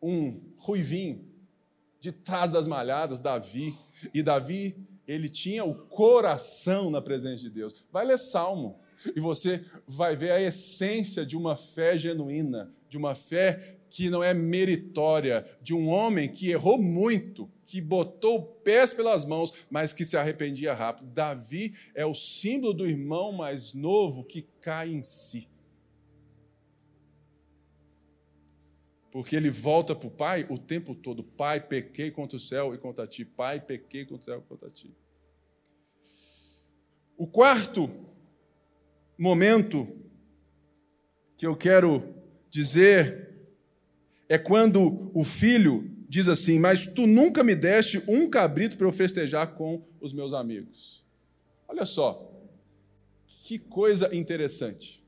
um ruivinho de trás das malhadas, Davi. E Davi, ele tinha o coração na presença de Deus. Vai ler Salmo e você vai ver a essência de uma fé genuína, de uma fé que não é meritória, de um homem que errou muito, que botou pés pelas mãos, mas que se arrependia rápido. Davi é o símbolo do irmão mais novo que cai em si. Porque ele volta para o pai o tempo todo: Pai, pequei contra o céu e contra ti. Pai, pequei contra o céu e contra ti. O quarto momento que eu quero dizer é quando o filho diz assim: Mas tu nunca me deste um cabrito para eu festejar com os meus amigos. Olha só, que coisa interessante.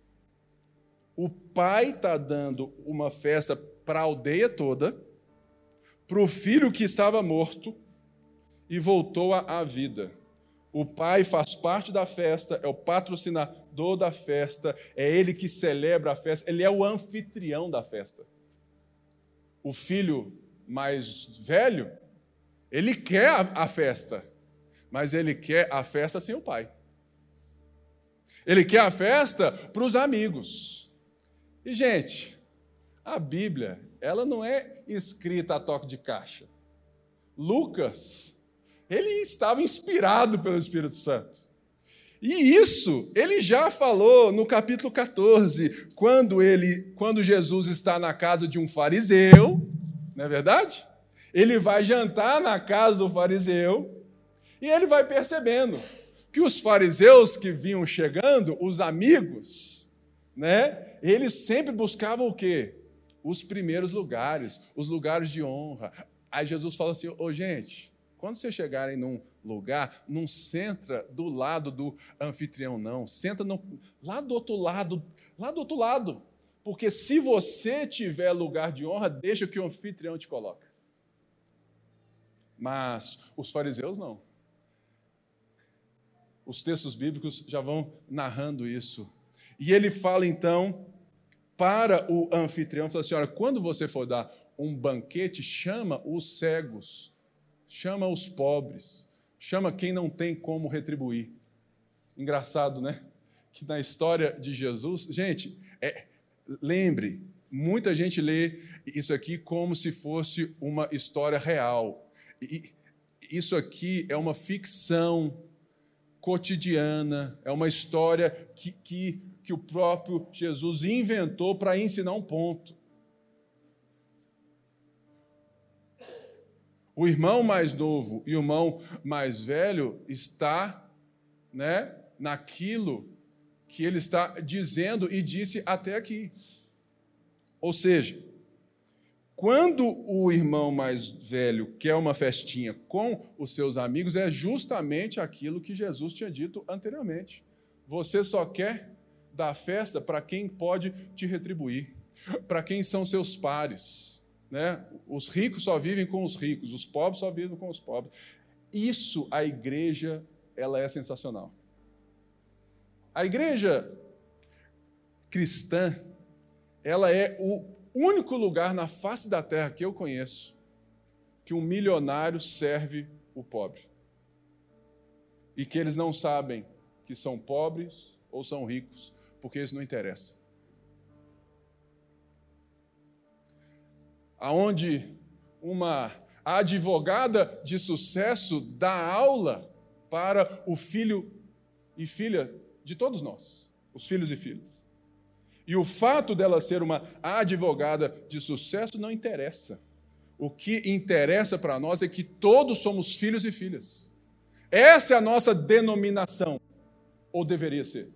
O pai está dando uma festa para a aldeia toda, para o filho que estava morto e voltou à vida. O pai faz parte da festa, é o patrocinador da festa, é ele que celebra a festa, ele é o anfitrião da festa. O filho mais velho, ele quer a, festa, mas ele quer a festa sem o pai. Ele quer a festa para os amigos. E, gente, a Bíblia, ela não é escrita a toque de caixa. Lucas, ele estava inspirado pelo Espírito Santo. E isso ele já falou no capítulo 14, quando ele, quando Jesus está na casa de um fariseu, não é verdade? Ele vai jantar na casa do fariseu e ele vai percebendo que os fariseus que vinham chegando, os amigos, né? Eles sempre buscavam o quê? os primeiros lugares, os lugares de honra. Aí Jesus fala assim: ô oh, gente, quando vocês chegarem num lugar, não senta do lado do anfitrião, não. Senta no, lá do outro lado, lá do outro lado. Porque se você tiver lugar de honra, deixa que o anfitrião te coloque. Mas os fariseus não. Os textos bíblicos já vão narrando isso. E ele fala então para o anfitrião, falou assim: olha, quando você for dar um banquete, chama os cegos, chama os pobres, chama quem não tem como retribuir. Engraçado, né? que na história de Jesus, gente, é, lembre, muita gente lê isso aqui como se fosse uma história real. E isso aqui é uma ficção cotidiana, é uma história que, que, que o próprio Jesus inventou para ensinar um ponto. O irmão mais novo e o irmão mais velho está, né, naquilo que ele está dizendo e disse até aqui. Ou seja, quando o irmão mais velho quer uma festinha com os seus amigos, é justamente aquilo que Jesus tinha dito anteriormente. Você só quer dar festa para quem pode te retribuir, para quem são seus pares. Né? Os ricos só vivem com os ricos, os pobres só vivem com os pobres. Isso a igreja ela é sensacional. A igreja cristã, ela é o único lugar na face da terra que eu conheço que um milionário serve o pobre. E que eles não sabem que são pobres ou são ricos, porque isso não interessa. Aonde uma advogada de sucesso dá aula para o filho e filha de todos nós, os filhos e filhas. E o fato dela ser uma advogada de sucesso não interessa. O que interessa para nós é que todos somos filhos e filhas. Essa é a nossa denominação, ou deveria ser.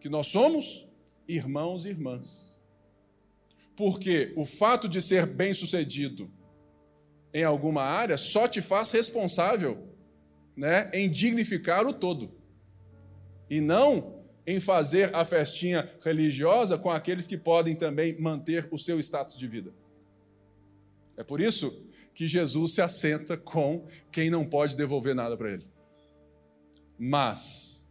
Que nós somos irmãos e irmãs. Porque o fato de ser bem-sucedido em alguma área só te faz responsável né, em dignificar o todo. E não em fazer a festinha religiosa com aqueles que podem também manter o seu status de vida. É por isso que Jesus se assenta com quem não pode devolver nada para ele. Mas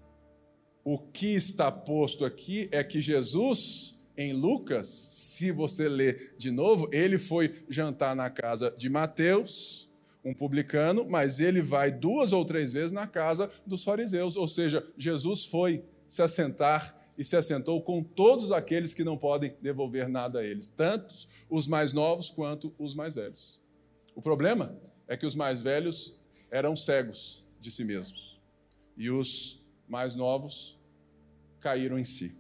o que está posto aqui é que Jesus, em Lucas, se você ler de novo, ele foi jantar na casa de Mateus, um publicano, mas ele vai duas ou três vezes na casa dos fariseus, ou seja, Jesus foi se assentar e se assentou com todos aqueles que não podem devolver nada a eles, tanto os mais novos quanto os mais velhos. O problema é que os mais velhos eram cegos de si mesmos e os mais novos caíram em si.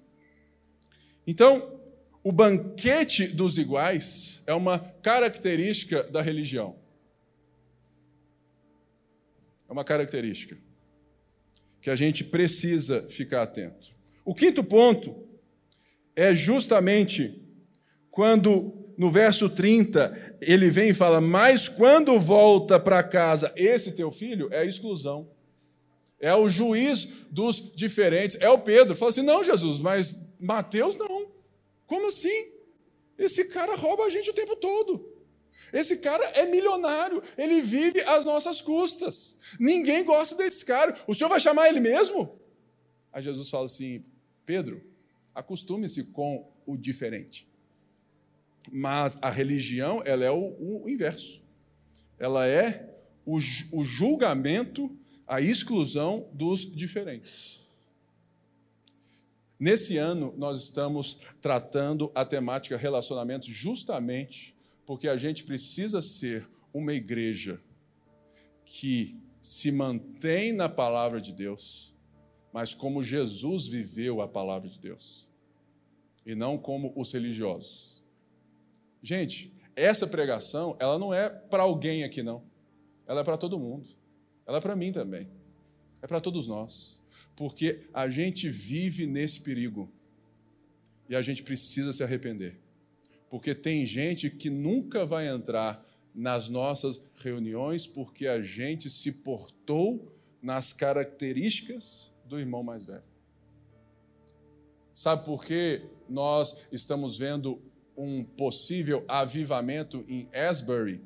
Então, o banquete dos iguais é uma característica da religião. É uma característica que a gente precisa ficar atento. O quinto ponto é justamente quando no verso 30 ele vem e fala: Mas quando volta para casa esse teu filho, é a exclusão. É o juiz dos diferentes. É o Pedro. Fala assim: Não, Jesus, mas Mateus não. Como assim? Esse cara rouba a gente o tempo todo. Esse cara é milionário, ele vive às nossas custas. Ninguém gosta desse cara. O senhor vai chamar ele mesmo? Aí Jesus fala assim: Pedro, acostume-se com o diferente. Mas a religião, ela é o, o inverso. Ela é o, o julgamento, a exclusão dos diferentes. Nesse ano, nós estamos tratando a temática relacionamentos justamente porque a gente precisa ser uma igreja que se mantém na palavra de Deus, mas como Jesus viveu a palavra de Deus, e não como os religiosos. Gente, essa pregação, ela não é para alguém aqui, não. Ela é para todo mundo. Ela é para mim também. É para todos nós. Porque a gente vive nesse perigo. E a gente precisa se arrepender porque tem gente que nunca vai entrar nas nossas reuniões porque a gente se portou nas características do irmão mais velho. Sabe por que nós estamos vendo um possível avivamento em Asbury,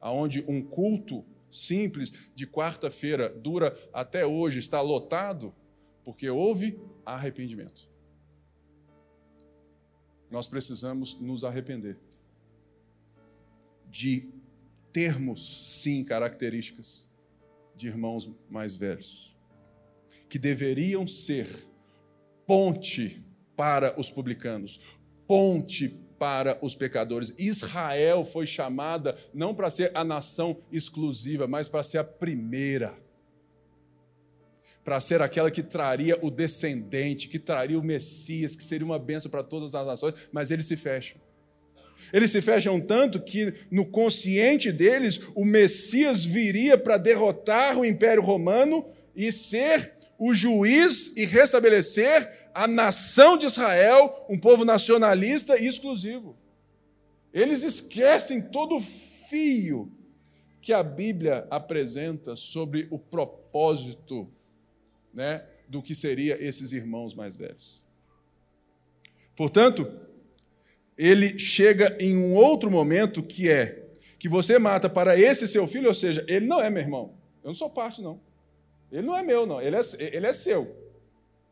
aonde um culto simples de quarta-feira dura até hoje, está lotado? Porque houve arrependimento nós precisamos nos arrepender de termos, sim, características de irmãos mais velhos, que deveriam ser ponte para os publicanos, ponte para os pecadores. Israel foi chamada não para ser a nação exclusiva, mas para ser a primeira. Para ser aquela que traria o descendente, que traria o Messias, que seria uma bênção para todas as nações, mas eles se fecham. Eles se fecham tanto que, no consciente deles, o Messias viria para derrotar o Império Romano e ser o juiz e restabelecer a nação de Israel, um povo nacionalista e exclusivo. Eles esquecem todo o fio que a Bíblia apresenta sobre o propósito né, do que seria esses irmãos mais velhos. Portanto, ele chega em um outro momento que é que você mata para esse seu filho, ou seja, ele não é meu irmão. Eu não sou parte, não. Ele não é meu, não. Ele é, ele é seu.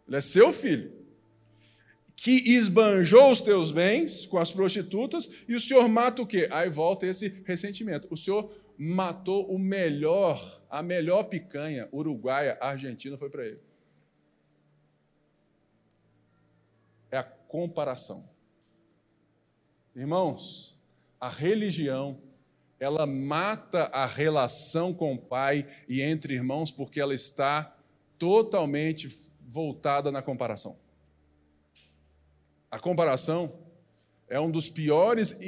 Ele é seu filho. Que esbanjou os teus bens com as prostitutas, e o senhor mata o quê? Aí volta esse ressentimento. O senhor matou o melhor, a melhor picanha uruguaia, argentina, foi para ele. É a comparação. Irmãos, a religião, ela mata a relação com o pai e entre irmãos porque ela está totalmente voltada na comparação. A comparação é um dos piores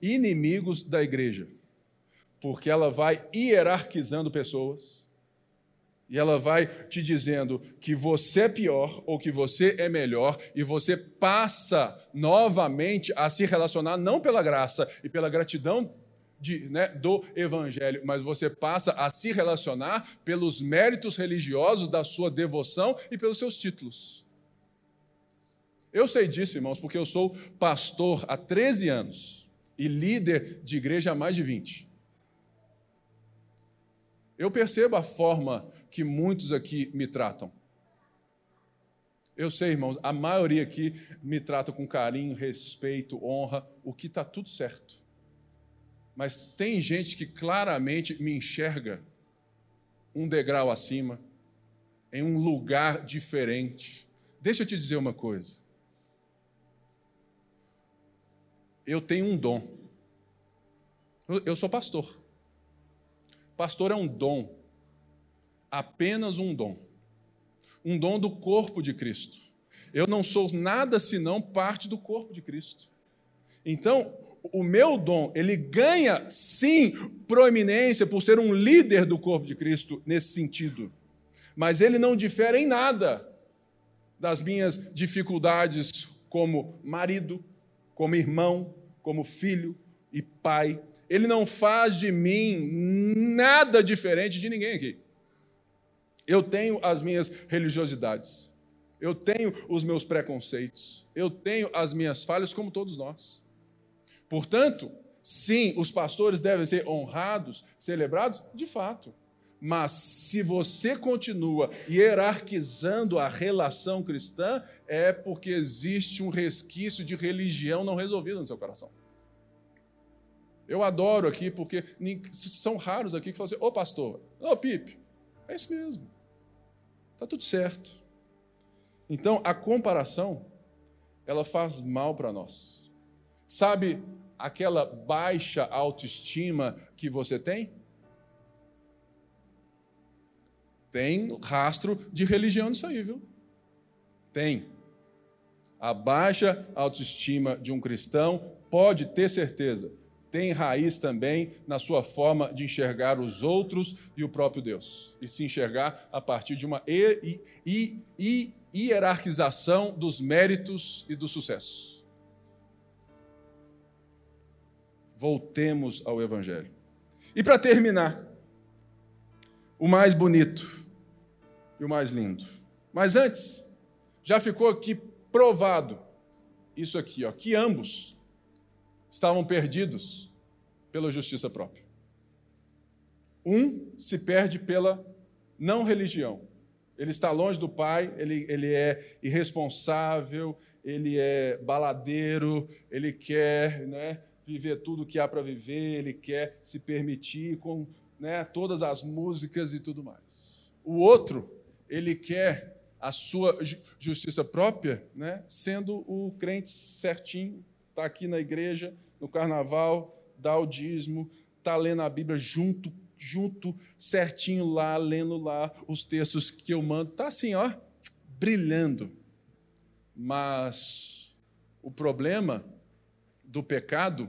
inimigos da igreja, porque ela vai hierarquizando pessoas e ela vai te dizendo que você é pior ou que você é melhor, e você passa novamente a se relacionar não pela graça e pela gratidão de, né, do Evangelho, mas você passa a se relacionar pelos méritos religiosos da sua devoção e pelos seus títulos. Eu sei disso, irmãos, porque eu sou pastor há 13 anos e líder de igreja há mais de 20. Eu percebo a forma que muitos aqui me tratam. Eu sei, irmãos, a maioria aqui me trata com carinho, respeito, honra, o que está tudo certo. Mas tem gente que claramente me enxerga um degrau acima, em um lugar diferente. Deixa eu te dizer uma coisa. Eu tenho um dom. Eu sou pastor. Pastor é um dom apenas um dom. Um dom do corpo de Cristo. Eu não sou nada senão parte do corpo de Cristo. Então, o meu dom, ele ganha sim proeminência por ser um líder do corpo de Cristo nesse sentido. Mas ele não difere em nada das minhas dificuldades como marido, como irmão, como filho e pai. Ele não faz de mim nada diferente de ninguém aqui. Eu tenho as minhas religiosidades. Eu tenho os meus preconceitos. Eu tenho as minhas falhas, como todos nós. Portanto, sim, os pastores devem ser honrados, celebrados, de fato. Mas se você continua hierarquizando a relação cristã, é porque existe um resquício de religião não resolvido no seu coração. Eu adoro aqui, porque são raros aqui que falam assim: Ô pastor, ô Pipe, é isso mesmo. Está tudo certo. Então, a comparação, ela faz mal para nós. Sabe aquela baixa autoestima que você tem? Tem rastro de religião nisso aí, viu? Tem. A baixa autoestima de um cristão pode ter certeza tem raiz também na sua forma de enxergar os outros e o próprio Deus, e se enxergar a partir de uma hierarquização dos méritos e dos sucessos. Voltemos ao Evangelho. E para terminar, o mais bonito e o mais lindo. Mas antes, já ficou aqui provado isso aqui, ó, que ambos estavam perdidos pela justiça própria. Um se perde pela não religião. Ele está longe do pai, ele, ele é irresponsável, ele é baladeiro, ele quer né, viver tudo o que há para viver, ele quer se permitir com né, todas as músicas e tudo mais. O outro, ele quer a sua justiça própria, né? sendo o crente certinho, está aqui na igreja, no carnaval, dá o dízimo, está lendo a Bíblia junto, junto, certinho lá, lendo lá os textos que eu mando, está assim, ó, brilhando. Mas o problema do pecado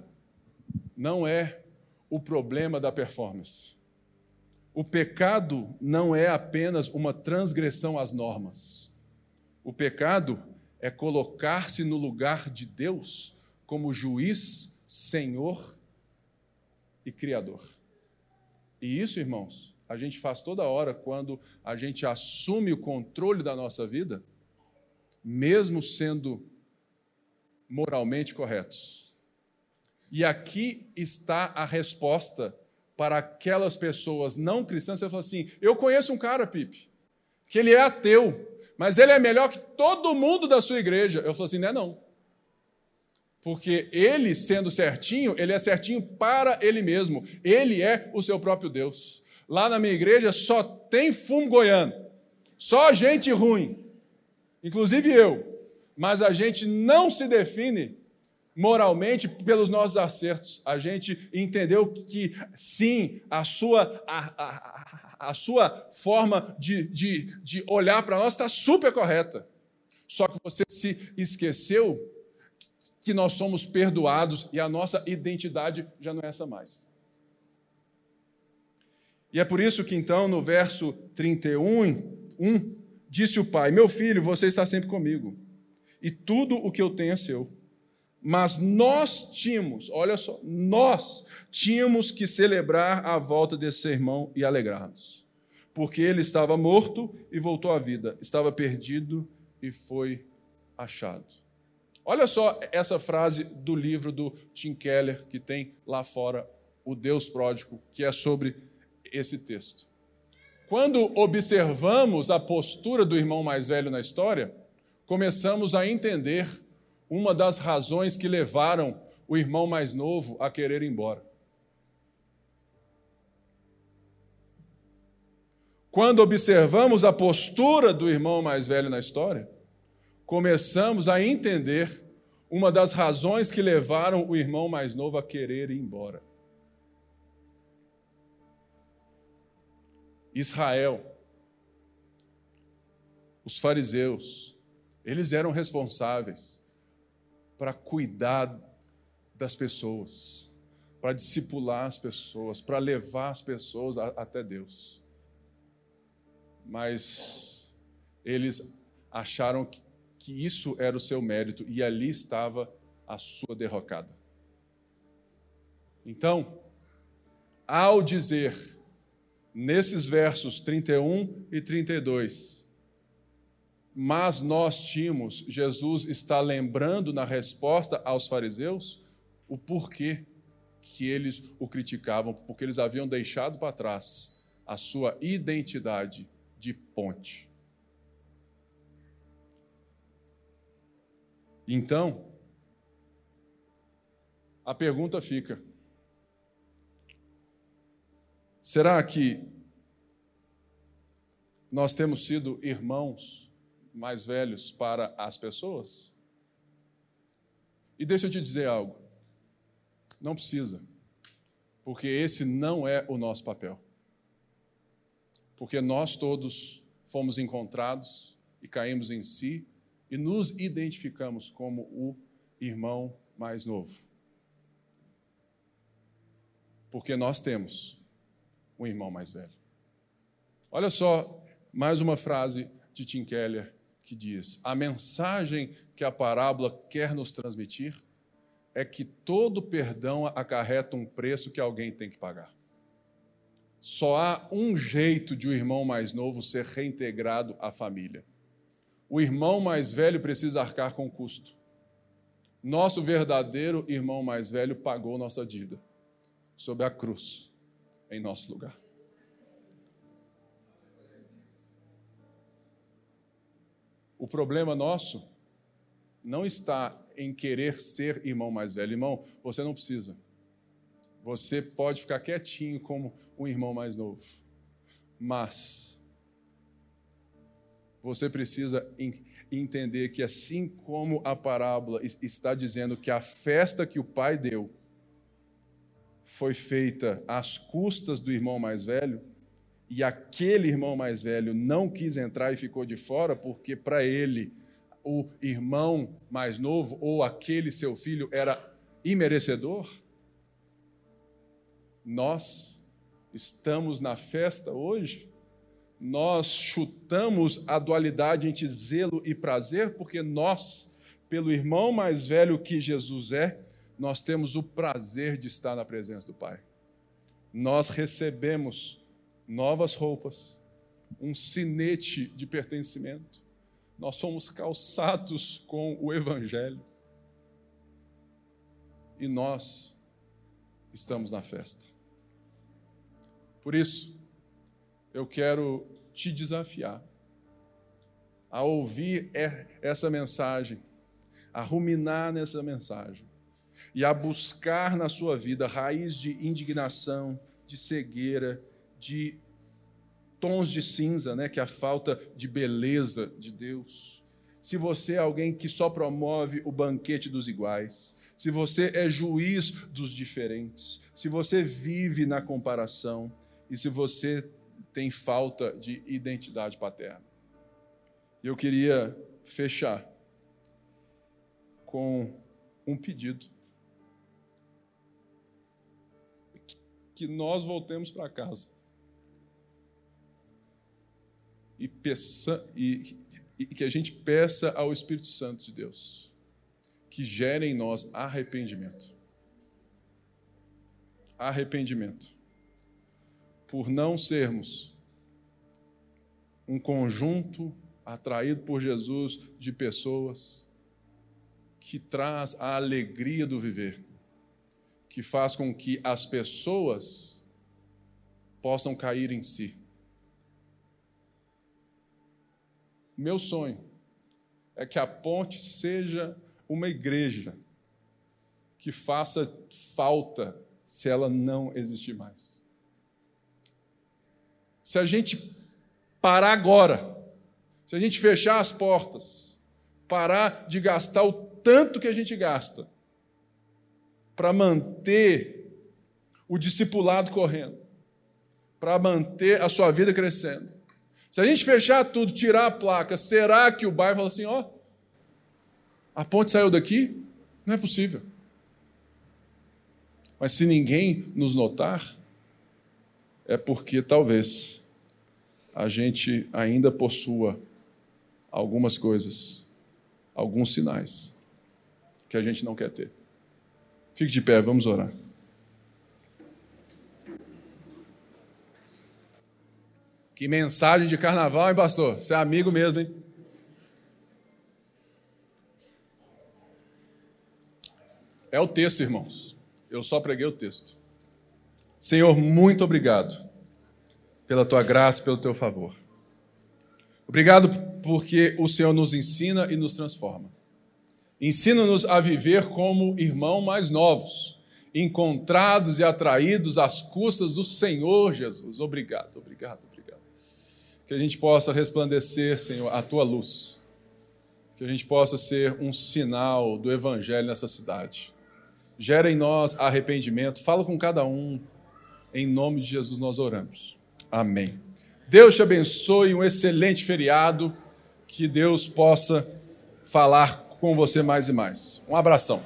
não é o problema da performance. O pecado não é apenas uma transgressão às normas. O pecado é colocar-se no lugar de Deus como juiz, senhor e criador. E isso, irmãos, a gente faz toda hora quando a gente assume o controle da nossa vida, mesmo sendo moralmente corretos. E aqui está a resposta para aquelas pessoas não cristãs, você fala assim: eu conheço um cara, Pipe, que ele é ateu, mas ele é melhor que todo mundo da sua igreja. Eu falo assim: não é não. Porque ele, sendo certinho, ele é certinho para ele mesmo. Ele é o seu próprio Deus. Lá na minha igreja só tem fumo goiano, só gente ruim, inclusive eu. Mas a gente não se define moralmente pelos nossos acertos. A gente entendeu que, sim, a sua, a, a, a sua forma de, de, de olhar para nós está super correta. Só que você se esqueceu que nós somos perdoados e a nossa identidade já não é essa mais. E é por isso que, então, no verso 31, 1, disse o pai: Meu filho, você está sempre comigo, e tudo o que eu tenho é seu. Mas nós tínhamos, olha só, nós tínhamos que celebrar a volta desse irmão e alegrar-nos. Porque ele estava morto e voltou à vida, estava perdido e foi achado. Olha só essa frase do livro do Tim Keller, que tem lá fora, O Deus Pródigo, que é sobre esse texto. Quando observamos a postura do irmão mais velho na história, começamos a entender uma das razões que levaram o irmão mais novo a querer ir embora. Quando observamos a postura do irmão mais velho na história, começamos a entender uma das razões que levaram o irmão mais novo a querer ir embora. Israel, os fariseus, eles eram responsáveis para cuidar das pessoas, para discipular as pessoas, para levar as pessoas até Deus. Mas eles acharam que, que isso era o seu mérito e ali estava a sua derrocada. Então, ao dizer nesses versos 31 e 32, mas nós tínhamos, Jesus está lembrando na resposta aos fariseus o porquê que eles o criticavam, porque eles haviam deixado para trás a sua identidade de ponte. Então, a pergunta fica: será que nós temos sido irmãos mais velhos para as pessoas? E deixa eu te dizer algo. Não precisa, porque esse não é o nosso papel. Porque nós todos fomos encontrados e caímos em si e nos identificamos como o irmão mais novo. Porque nós temos um irmão mais velho. Olha só mais uma frase de Tim Keller que diz: a mensagem que a parábola quer nos transmitir é que todo perdão acarreta um preço que alguém tem que pagar. Só há um jeito de o irmão mais novo ser reintegrado à família. O irmão mais velho precisa arcar com o custo. Nosso verdadeiro irmão mais velho pagou nossa dívida sob a cruz, em nosso lugar. O problema nosso não está em querer ser irmão mais velho. Irmão, você não precisa. Você pode ficar quietinho como um irmão mais novo. Mas você precisa entender que, assim como a parábola está dizendo que a festa que o pai deu foi feita às custas do irmão mais velho, e aquele irmão mais velho não quis entrar e ficou de fora, porque para ele o irmão mais novo ou aquele seu filho era imerecedor, nós estamos na festa hoje, nós chutamos a dualidade entre zelo e prazer, porque nós, pelo irmão mais velho que Jesus é, nós temos o prazer de estar na presença do Pai. Nós recebemos novas roupas, um sinete de pertencimento. Nós somos calçados com o Evangelho. E nós estamos na festa. Por isso, eu quero te desafiar a ouvir essa mensagem, a ruminar nessa mensagem e a buscar na sua vida raiz de indignação, de cegueira, de tons de cinza, né, que é a falta de beleza de Deus. Se você é alguém que só promove o banquete dos iguais, se você é juiz dos diferentes, se você vive na comparação e se você tem falta de identidade paterna. Eu queria fechar com um pedido. Que nós voltemos para casa e, peça, e, e que a gente peça ao Espírito Santo de Deus que gere em nós arrependimento. Arrependimento. Por não sermos um conjunto atraído por Jesus de pessoas que traz a alegria do viver, que faz com que as pessoas possam cair em si Meu sonho é que a ponte seja uma igreja que faça falta se ela não existir mais. Se a gente parar agora, se a gente fechar as portas, parar de gastar o tanto que a gente gasta para manter o discipulado correndo, para manter a sua vida crescendo, se a gente fechar tudo, tirar a placa, será que o bairro fala assim: ó, a ponte saiu daqui? Não é possível. Mas se ninguém nos notar, é porque talvez a gente ainda possua algumas coisas, alguns sinais que a gente não quer ter. Fique de pé, vamos orar. Que mensagem de carnaval, hein, pastor? Você é amigo mesmo, hein? É o texto, irmãos. Eu só preguei o texto. Senhor, muito obrigado pela tua graça pelo teu favor. Obrigado porque o Senhor nos ensina e nos transforma. Ensina-nos a viver como irmãos mais novos, encontrados e atraídos às custas do Senhor Jesus. Obrigado, obrigado que a gente possa resplandecer, Senhor, a tua luz. Que a gente possa ser um sinal do Evangelho nessa cidade. Gera em nós arrependimento. Fala com cada um. Em nome de Jesus nós oramos. Amém. Deus te abençoe. Um excelente feriado. Que Deus possa falar com você mais e mais. Um abração.